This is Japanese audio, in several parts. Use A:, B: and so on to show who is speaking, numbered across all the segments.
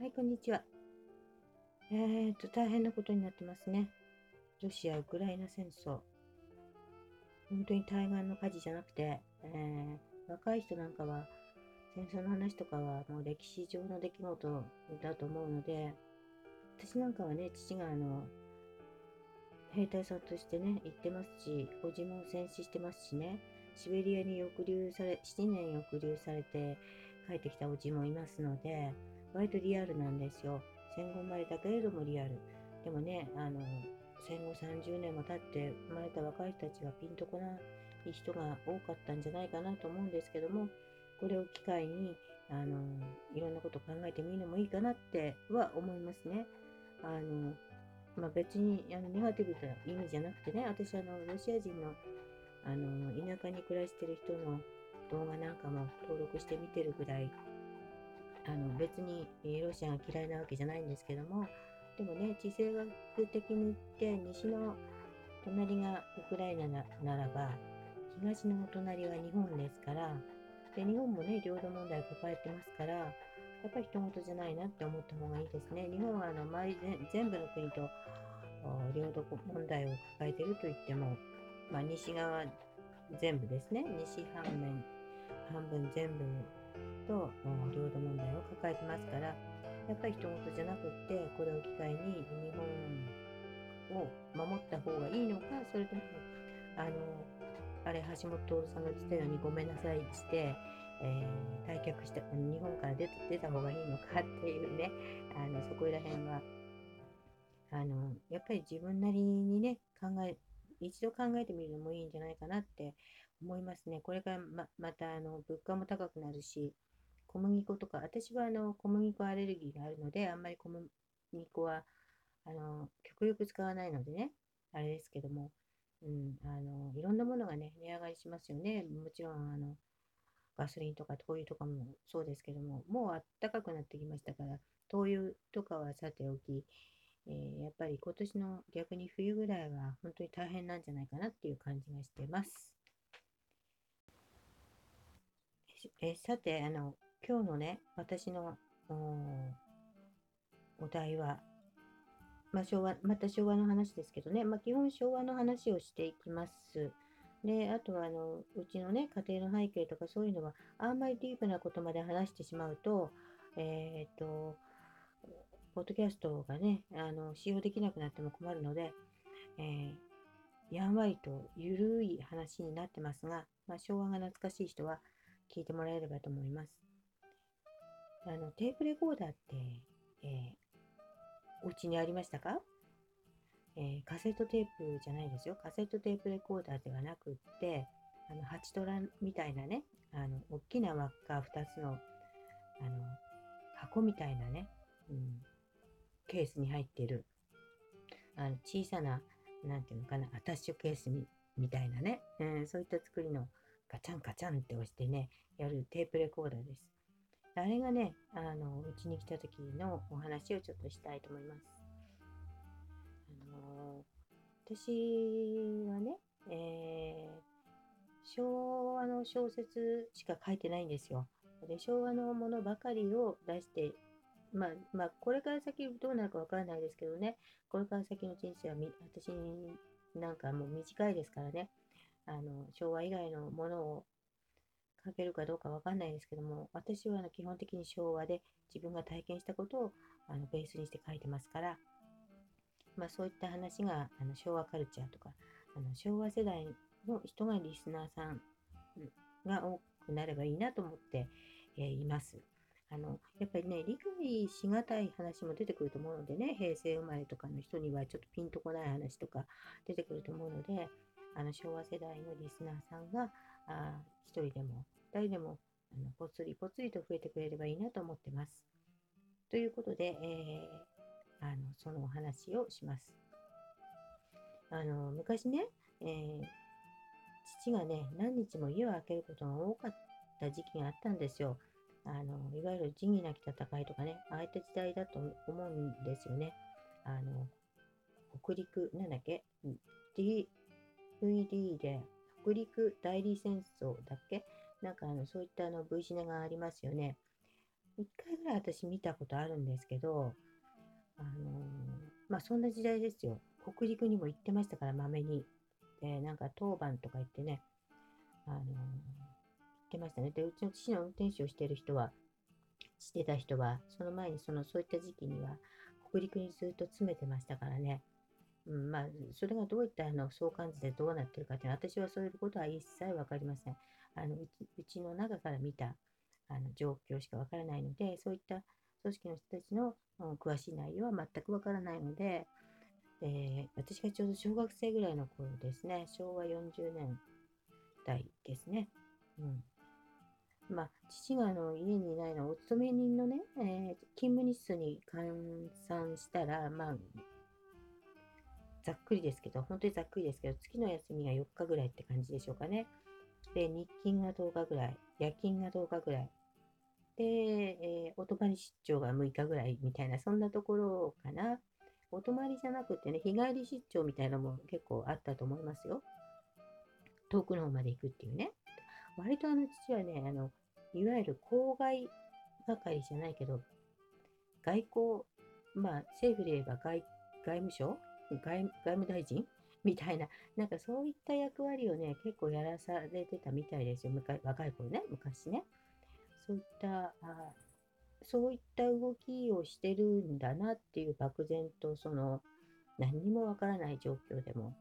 A: はい、こんにちは。えーと、大変なことになってますね。ロシア・ウクライナ戦争。本当に対岸の火事じゃなくて、えー、若い人なんかは、戦争の話とかはもう歴史上の出来事だと思うので、私なんかはね、父があの、兵隊さんとしてね、行ってますし、おじも戦死してますしね、シベリアに抑留され、7年抑留されて帰ってきたおじもいますので、割とリアルなんですよ。戦後生まれたけれどもリアル。でもね、あの、戦後30年も経って生まれた若い人たちがピンとこない人が多かったんじゃないかなと思うんですけども、これを機会に、あの、いろんなこと考えてみるのもいいかなっては思いますね。あの、まあ、別にあのネガティブな意味じゃなくてね、私あの、ロシア人のあの田舎に暮らしてる人の動画なんかも登録して見てるぐらいあの別にロシアが嫌いなわけじゃないんですけどもでもね地政学的に言って西の隣がウクライナならば東の隣は日本ですからで日本もね領土問題を抱えてますからやっぱり人事じゃないなって思った方がいいですね。日本はあの周り全部の国と領土問題を抱えてると言っても、まあ、西側全部ですね。西半面半分全部と領土問題を抱えてますからやっぱり人事じゃなくってこれを機会に日本を守った方がいいのかそれともあのあれ橋本徹さんが言ってたようにごめんなさいして、えー、退却して日本から出出た方がいいのかっていうねあのそこら辺はあのやっぱり自分なりにね考え一度考えてみるのもいいんじゃないかなって思いますね。これからままたあの物価も高くなるし、小麦粉とか、私はあの小麦粉アレルギーがあるので、あんまり小麦粉はあの極力使わないのでね、あれですけども、うん、あのいろんなものがね、値上がりしますよね。もちろんあのガソリンとか灯油とかもそうですけども、もうあったかくなってきましたから、灯油とかはさておき、えー、やっぱり今年の逆に冬ぐらいは本当に大変なんじゃないかなっていう感じがしてます。えさてあの、今日のね、私のお題は、まあ、昭和、また昭和の話ですけどね、まあ、基本昭和の話をしていきます。で、あとはあの、うちのね、家庭の背景とかそういうのは、あんまりディープなことまで話してしまうと、えっ、と、ポッドキャストがね、あの、使用できなくなっても困るので、えー、やんわりとゆるい話になってますが、まあ、昭和が懐かしい人は聞いてもらえればと思います。あの、テープレコーダーって、えー、お家にありましたか？えー、カセットテープじゃないですよ。カセットテープレコーダーではなくって、あの、8トラみたいなね、あの、大きな輪っか2つの、あの、箱みたいなね、うん、ケースに入っている、あの、小さな、なんていうのかな、アタッシュケースみみたいなね、うん、そういった作りのガチャンガチャンって押してね、やるテープレコーダーです。あれがね、あの、うちに来た時のお話をちょっとしたいと思います。あの私はね、えー、昭和の小説しか書いてないんですよ。で昭和のものばかりを出して、まあ、まあ、これから先どうなるかわからないですけどね、これから先の人生は私なんかもう短いですからね、あの昭和以外のものを書けるかどうかわかんないですけども、私はあの基本的に昭和で自分が体験したことをあのベースにして書いてますから、まあ、そういった話があの昭和カルチャーとか、あの昭和世代の人がリスナーさんが多くなればいいなと思って、えー、います。あのやっぱりね、理解しがたい話も出てくると思うのでね、平成生まれとかの人にはちょっとピンとこない話とか出てくると思うので、あの昭和世代のリスナーさんがあ1人でも2人でもあのぽつりぽつりと増えてくれればいいなと思ってます。ということで、えー、あのそのお話をします。あの昔ね、えー、父がね、何日も家を空けることが多かった時期があったんですよ。あのいわゆる仁義なき戦いとかね、ああいった時代だと思うんですよね。あの北陸、なんだっけ ?DVD で北陸代理戦争だっけ？なんかあのそういったあの V シネがありますよね。1回ぐらい私見たことあるんですけど、あのー、まあそんな時代ですよ。北陸にも行ってましたから、まめに。で、なんか当番とか言ってね、あのー、行ってましたね。で、うちの父の運転手をしてる人は、してた人は、その前にその、そういった時期には、北陸にずっと詰めてましたからね。うん、まあ、それがどういったあの相関図でどうなってるかというのは、私はそういうことは一切分かりません。あのうちうちの中から見たあの状況しか分からないので、そういった組織の人たちの、うん、詳しい内容は全く分からないので、えー、私がちょうど小学生ぐらいの頃ですね、昭和40年代ですね。うんまあ、父があの家にいないのは、お勤め人のね、えー、勤務日数に換算したら、まあ、ざっくりですけど、本当にざっくりですけど、月の休みが4日ぐらいって感じでしょうかね。で、日勤が10日ぐらい、夜勤が10日ぐらい。で、えー、お泊まり出張が6日ぐらいみたいな、そんなところかな。お泊まりじゃなくてね、日帰り出張みたいなのも結構あったと思いますよ。遠くの方まで行くっていうね。割とあの父はね、あの、いわゆる郊外係じゃないけど、外交、まあ政府で言えば外外務省外務大臣？みたいな、なんかそういった役割をね、結構やらされてたみたいですよ。若い頃ね、昔ね。そういったあ、そういった動きをしてるんだなっていう漠然と、その、何にもわからない状況でも、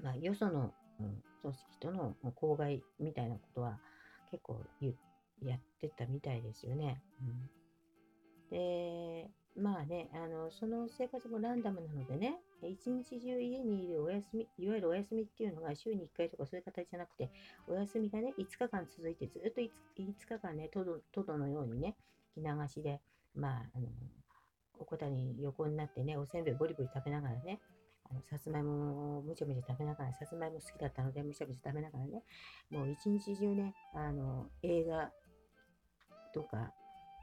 A: まあ、よその、うん、組織との公害みたいなことは結構やってたみたいですよね。うん、で、まあね、あの、その生活もランダムなのでね、一日中家にいるお休み、いわゆるお休みっていうのが週に1回とかそういう形じゃなくて、お休みがね、5日間続いて、ずっと 5, 5日間ね、トドトドのようにね、着流しで、まあ、あの、おこたに横になってね、おせんべいボリボリ食べながらね、あのさつまいもをむちゃむちゃ食べながら、さつまいも好きだったので、むちゃむちゃ食べながらね、もう一日中ね、あの、映画とか、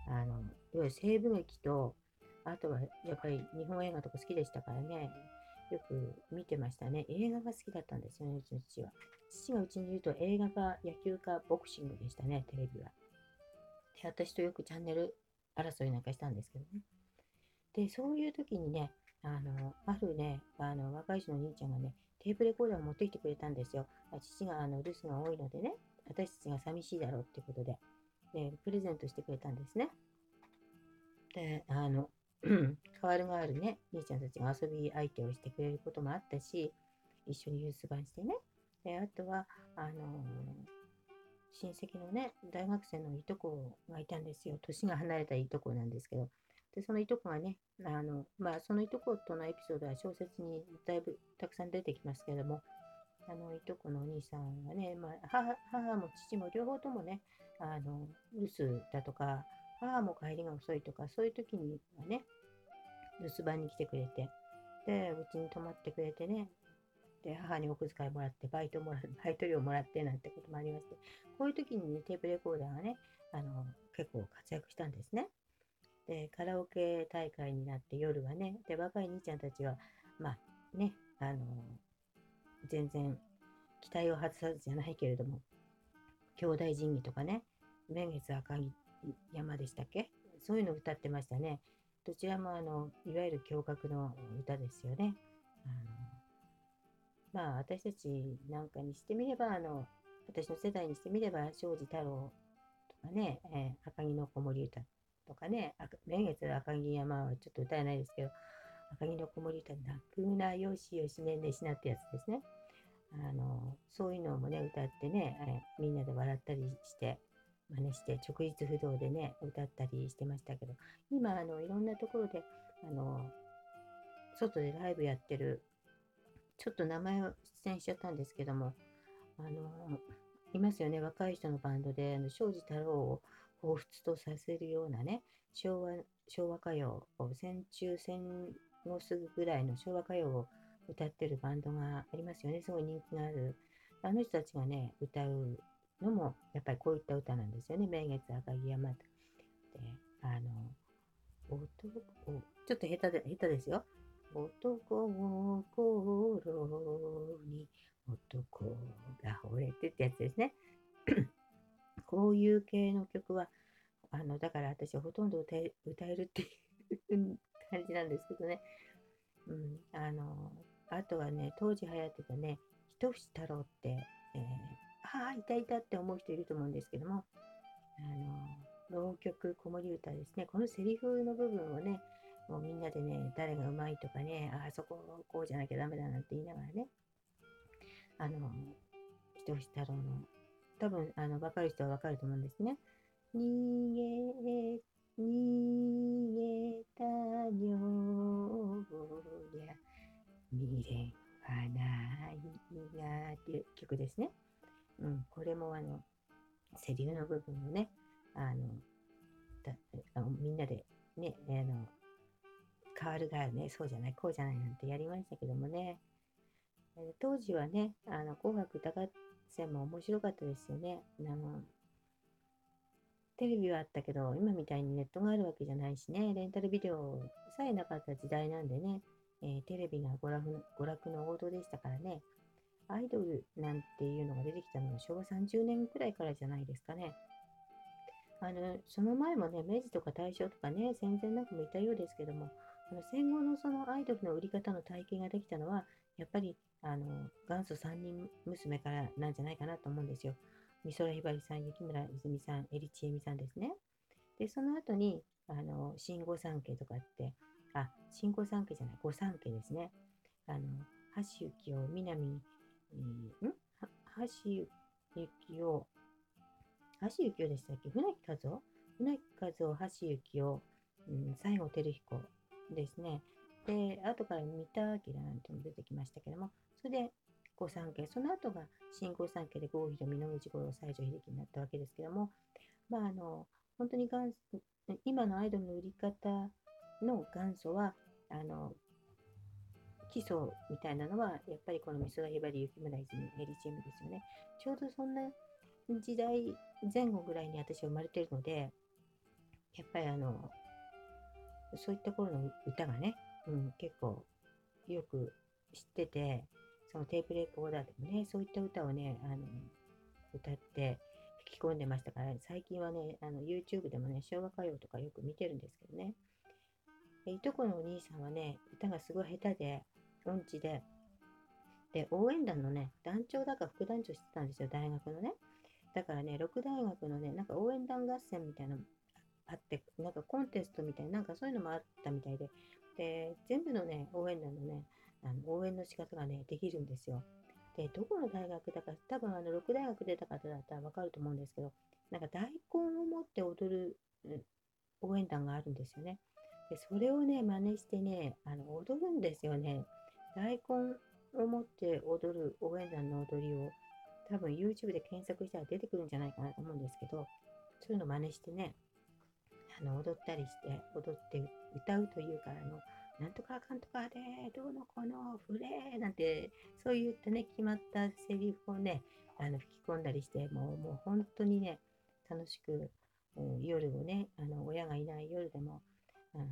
A: あの、いわゆる西部劇と、あとはやっぱり日本映画とか好きでしたからね、よく見てましたね。映画が好きだったんですよね、うちの父は。父がうちにいると映画か野球かボクシングでしたね、テレビは。で、私とよくチャンネル争いなんかしたんですけどね。で、そういう時にね、あの、あるね、あの、若い人の兄ちゃんがね、テープレコーダーを持ってきてくれたんですよ。父があの留守が多いのでね、私たちが寂しいだろうってことで、で、プレゼントしてくれたんですね。で、あの、代わる代わるね、兄ちゃんたちが遊び相手をしてくれることもあったし、一緒に留守番してね。で、あとは、あのー、親戚のね、大学生のいとこがいたんですよ。年が離れたいとこなんですけど。で、そのいとこがね、あの、まあ、そのいとことのエピソードは小説にだいぶたくさん出てきますけれども、あの、いとこのお兄さんがね、まあ、母母も父も両方ともね、あの、留守だとか、母も帰りが遅いとか、そういう時にはね、留守番に来てくれて、で、うちに泊まってくれてね、で、母にお小遣いもらって、バイトもらバイト料もらってなんてこともありまして、こういう時にね、テープレコーダーがね、あの、結構活躍したんですね。で、カラオケ大会になって夜はね、で、若い兄ちゃんたちは、まあね、あの、全然期待を外さずじゃないけれども、兄弟神器とかね、明月赤木山でしたっけ？そういうのを歌ってましたね。どちらもあの、いわゆる驚愕の歌ですよね。あのまあ、私たちなんかにしてみれば、あの、私の世代にしてみれば、庄司太郎とかね、えー、赤木の子守歌とかね、明月赤木山はちょっと歌えないですけど、赤木の子守歌、泣くなよしよしねんねしなってやつですね。あの、そういうのもね、歌ってね、えー、みんなで笑ったりして、真似して直立不動でね歌ったりしてましたけど今あのいろんなところであの外でライブやってるちょっと名前を出演しちゃったんですけどもあのいますよね若い人のバンドであの庄司太郎を彷彿とさせるようなね昭和昭和歌謡戦中戦後すぐぐらいの昭和歌謡を歌ってるバンドがありますよねすごい人気がある。あの人たちがね歌うのも、やっぱりこういった歌なんですよね。明月赤城山で、あの、男、ちょっと下手で、下手ですよ。男心に男が惚れてってやつですね。こういう系の曲は、あの、だから私はほとんど歌え歌えるっていう感じなんですけどね。うん、あの、あとはね、当時流行ってたね、一節太郎って、えー、ああ、いたいたって思う人いると思うんですけども、あの、浪曲、子守歌ですね。このセリフの部分をね、もうみんなでね、誰がうまいとかね、あそここうじゃなきゃダメだなんて言いながらね、あの、一節太郎の、多分、あの、分かる人は分かると思うんですね。逃げ、逃げた女りゃ、未練はないがっていう曲ですね。うん、これもあの、セリフの部分をね、あの、あみんなでね、あの、変わるがね、そうじゃない、こうじゃないなんてやりましたけどもね、当時はね、あの紅白歌合戦も面白かったですよね。あのテレビはあったけど、今みたいにネットがあるわけじゃないしね、レンタルビデオさえなかった時代なんでね、えー、テレビが娯楽娯楽の王道でしたからね、アイドルなんていうのが出てきたのは昭和30年くらいからじゃないですかね。あのその前もね、明治とか大正とかね、戦前なんかもいたようですけども、あの戦後のそのアイドルの売り方の体系ができたのは、やっぱりあの元祖三人娘からなんじゃないかなと思うんですよ。美空ひばりさん、雪村泉さん、エリチエミさんですね。で、その後に、あの、新御三家とかって、あ、新御三家じゃない、御三家ですね。あの、橋幸夫、南、えー、ん橋幸夫、橋幸夫でしたっけ？船木和夫？船木和夫、橋幸夫、うん、西郷輝彦ですね。で、後から三田明なんても出てきましたけども、それで御三家、その後が新御三家で郷ひろみ、野口五郎、西城秀樹になったわけですけども、まあ、あの、本当に元今のアイドルの売り方の元祖は、あの、基礎みたいなのは、やっぱりこの美空ひばり、雪村泉、エリチームですよね。ちょうどそんな時代前後ぐらいに私は生まれてるので、やっぱりあの、そういった頃の歌がね、うん、結構よく知ってて、そのテープレコーダーでもね、そういった歌をね、あの歌って吹き込んでましたから、最近はね、あの YouTube でもね、昭和歌謡とかよく見てるんですけどね。いとこのお兄さんはね、歌がすごい下手で、音痴で、で、応援団のね、団長だか副団長してたんですよ、大学のね。だからね、6大学のね、なんか応援団合戦みたいなのあって、なんかコンテストみたいな、なんかそういうのもあったみたいで、で、全部のね、応援団のね、あの応援の仕方がね、できるんですよ。で、どこの大学だか、多分あの6大学出た方だったらわかると思うんですけど、なんか大根を持って踊る、うん、応援団があるんですよね。で、それをね、真似してね、あの踊るんですよね。大根を持って踊る応援団の踊りを、多分 YouTube で検索したら出てくるんじゃないかなと思うんですけど、そういうの真似してね、あの踊ったりして、踊って歌うというか、あのなんとかかんとかで、どうのこの、フレーなんて、そういったね、決まったセリフをね、あの吹き込んだりして、もうもう本当にね、楽しく、うん、夜をね、あの親がいない夜でも、うん、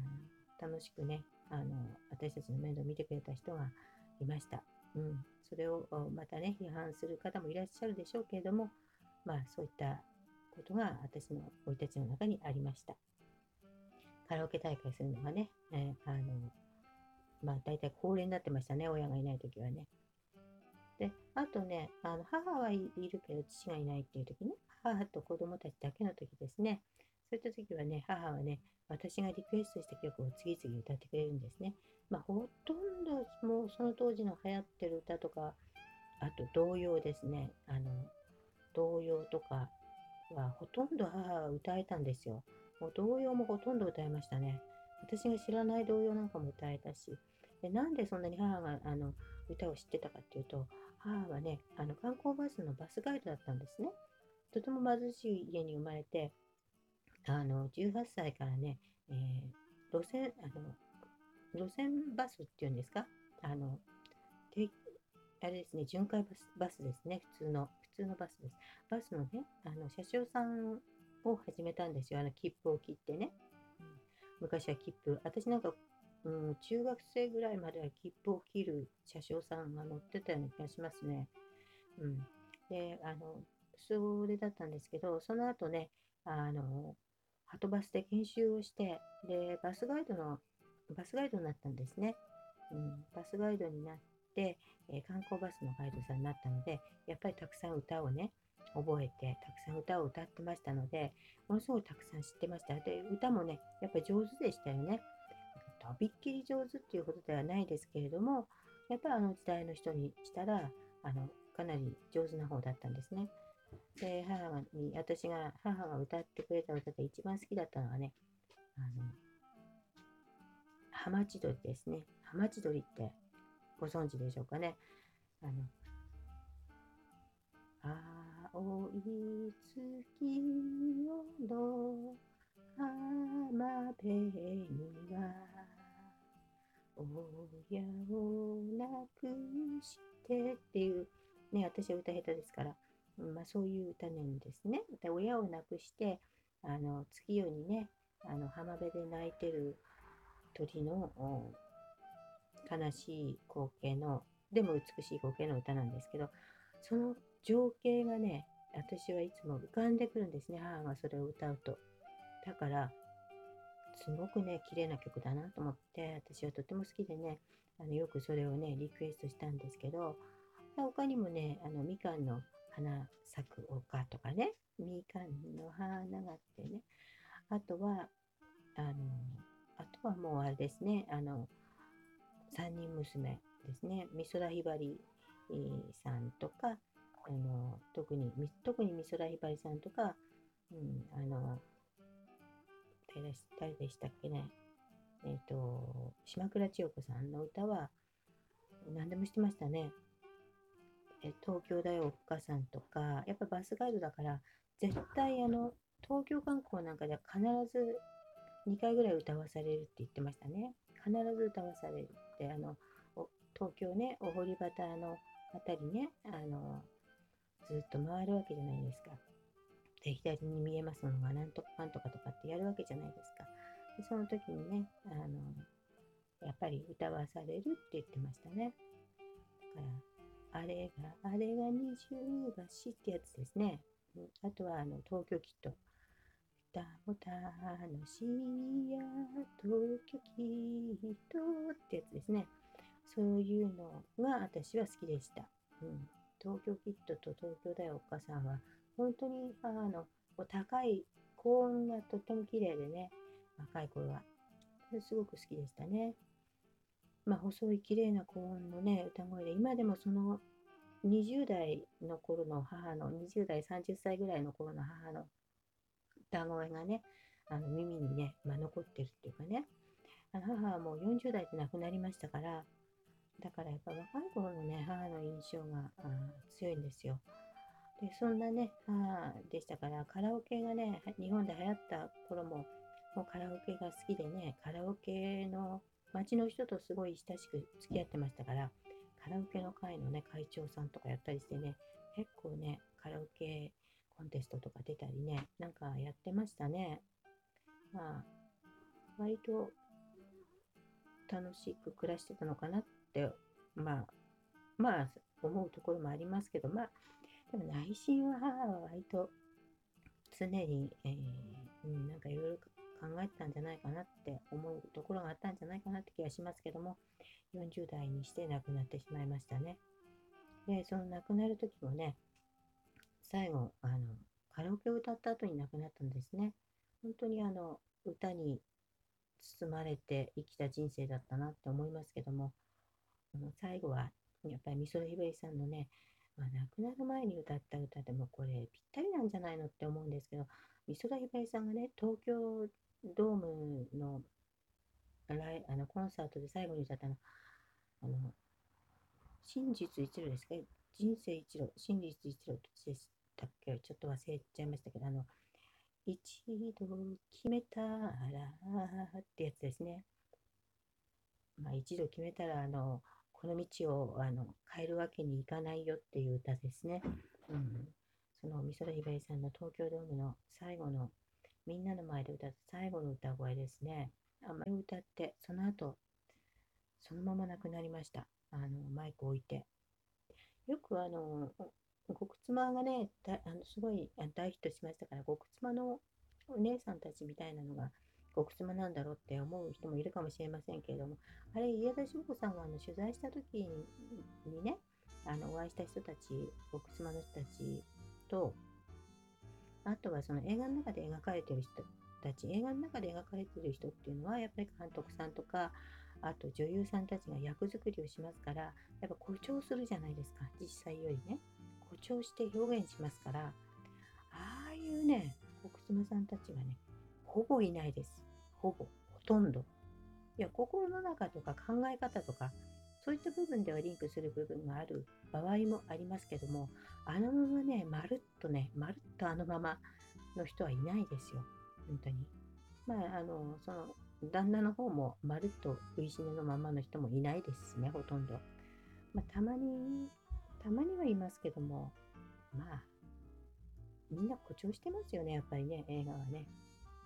A: 楽しくね、あの私たちの面倒を見てくれた人がいました。うん、それをまたね、批判する方もいらっしゃるでしょうけれども、まあそういったことが私の生い立ちの中にありました。カラオケ大会するのがね、えー、あの、まあ大体恒例になってましたね、親がいない時はね。で、あとね、あの母はいるけど父がいないっていう時ね、母と子供たちだけの時ですね。そういった時はね、母はね、私がリクエストした曲を次々歌ってくれるんですね。まあ、ほとんどもうその当時の流行ってる歌とか、あと童謡ですね。あの、童謡とかはほとんど母は歌えたんですよ。もう童謡もほとんど歌いましたね。私が知らない童謡なんかも歌えたし、でなんでそんなに母があの歌を知ってたかっていうと、母はね、あの観光バスのバスガイドだったんですね。とても貧しい家に生まれて、あの18歳からね、えー、路線あの、路線バスっていうんですか？あの、あれですね、巡回バスバスですね、普通の、普通のバスです。バスのね、あの車掌さんを始めたんですよ。あの切符を切ってね。うん、昔は切符。私なんか、うん、中学生ぐらいまでは切符を切る車掌さんが乗ってたような気がしますね。うん。で、あの、それだったんですけど、その後ね、あの、はとバスで研修をして、で、バスガイドの、バスガイドになったんですね。うん、バスガイドになって、えー、観光バスのガイドさんになったので、やっぱりたくさん歌をね、覚えて、たくさん歌を歌ってましたので、ものすごいたくさん知ってました。で、歌もね、やっぱり上手でしたよね。とびっきり上手っていうことではないですけれども、やっぱりあの時代の人にしたら、あの、かなり上手な方だったんですね。で、母に、私が、母が歌ってくれた歌で一番好きだったのはね、あの、ハマチ鳥ですね。ハマチ鳥ってご存知でしょうかね。あの、青い月夜の浜辺には親を亡くしてっていうね私は歌下手ですから、まあ、そういう歌なんですね。で親を亡くしてあの月夜にねあの浜辺で泣いてる鳥の悲しい光景のでも美しい光景の歌なんですけどその情景がね、私はいつも浮かんでくるんですね、母がそれを歌うと。だから、すごくね、綺麗な曲だなと思って、私はとても好きでね、あのよくそれをね、リクエストしたんですけど、他にもね、あのみかんの花咲く丘とかね、みかんの花があってね、あとは、あの、あとはもうあれですね、あの、三人娘ですね、美空ひばりさんとか、あの特に特に美空ひばりさんとか、うん、あの誰でしたっけね。えっ、ー、と島倉千代子さんの歌は何でも知ってましたね。東京だよお母さんとかやっぱバスガイドだから絶対あの東京観光なんかでは必ず2回ぐらい歌わされるって言ってましたね必ず歌わされるってあの東京ねお堀端のあたりねあのずっと回るわけじゃないですか。で、左に見えますのがなんとかかんとかとかってやるわけじゃないですか。でその時にね、あの、やっぱり歌わされるって言ってましたね。だから、あれが、あれが二重橋ってやつですね。あとは、あの、東京キット。歌も楽しいや、東京キットってやつですね。そういうのが私は好きでした。うん東京キッドと東京だよお母さんは、本当にあの高い高音がとっても綺麗でね、若い頃は。すごく好きでしたね。まあ、細い綺麗な高音のね、歌声で、今でもその20代の頃の母の、20代30歳ぐらいの頃の母の歌声がね、あの耳にね、まあ、残ってるっていうかね、あの母はもう40代で亡くなりましたから、だからやっぱ若い頃のね、母の印象が強いんですよ。で、そんなね、母でしたから、カラオケがね、日本で流行った頃も、もうカラオケが好きでね、カラオケの街の人とすごい親しく付き合ってましたから、カラオケの会のね、会長さんとかやったりしてね、結構ね、カラオケコンテストとか出たりね、なんかやってましたね。まあ、割と楽しく暮らしてたのかなって、まあ、まあ、思うところもありますけど、まあ、でも内心は母は割と常に、えー、なんかいろいろ考えてたんじゃないかなって思うところがあったんじゃないかなって気がしますけども、40代にして亡くなってしまいましたね。で、その亡くなる時もね、最後、あの、カラオケを歌った後に亡くなったんですね。本当にあの、歌に包まれて生きた人生だったなって思いますけども、の最後はやっぱり美空ひばりさんのね、まあ、亡くなる前に歌った歌でもこれぴったりなんじゃないのって思うんですけど美空ひばりさんがね東京ドームのライあのコンサートで最後に歌ったのあの真実一路ですか？人生一路真実一路でしたっけ？ちょっと忘れちゃいましたけどあの一度決めたらってやつですね。まあ、一度決めたらあのこの道をあの変えるわけにいかないよっていう歌ですね。うん、その美空ひばりさんの東京ドームの最後のみんなの前で歌った最後の歌声ですね。あまり歌ってその後そのまま亡くなりました。あのマイク置いて。よくあの極妻がねあのすごい大ヒットしましたから極妻のお姉さんたちみたいなのが極妻なんだろうって思う人もいるかもしれませんけれども、あれ、家田翔子さんがあの取材した時にね、あのお会いした人たち、極妻の人たちと、あとはその映画の中で描かれてる人たち、映画の中で描かれてる人っていうのは、やっぱり監督さんとか、あと女優さんたちが役作りをしますから、やっぱ誇張するじゃないですか、実際よりね。誇張して表現しますから、ああいうね、国妻さんたちはね、ほぼいないです。ほぼ、ほとんど。いや、心の中とか考え方とか、そういった部分ではリンクする部分がある場合もありますけども、あのままね、まるっとね、まるっとあのままの人はいないですよ。本当に。まあ、あの、その、旦那の方もまるっと食いしねのままの人もいないですしね、ほとんど。まあ、たまに、たまにはいますけども、まあ、みんな誇張してますよね、やっぱりね、映画はね。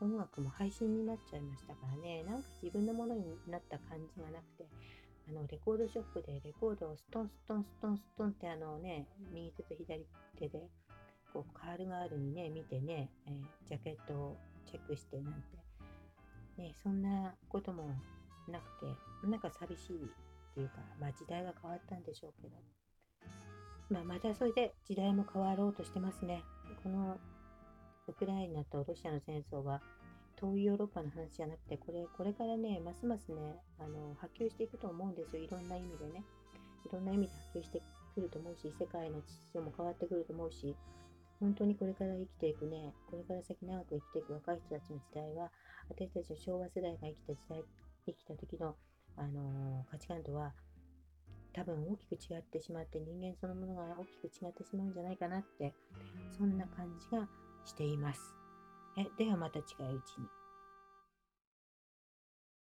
A: 音楽も配信になっちゃいましたからね、なんか自分のものになった感じがなくて、あの、レコードショップでレコードをストンストンストンストンってあのね、右手と左手で、こう、カールガールにね、見てね、えー、ジャケットをチェックしてなんて、ね、そんなこともなくて、なんか寂しいっていうか、まあ時代が変わったんでしょうけど、まあまたそれで時代も変わろうとしてますね。このウクライナとロシアの戦争は遠いヨーロッパの話じゃなくて、これ、これからね、ますますね、あの、波及していくと思うんですよ。いろんな意味でね。いろんな意味で波及してくると思うし、世界の秩序も変わってくると思うし、本当にこれから生きていくね、これから先長く生きていく若い人たちの時代は、私たちの昭和世代が生きた時代、生きた時の、あのー、価値観とは、多分大きく違ってしまって、人間そのものが大きく違ってしまうんじゃないかなって、そんな感じがしています。えではまた近いうちに。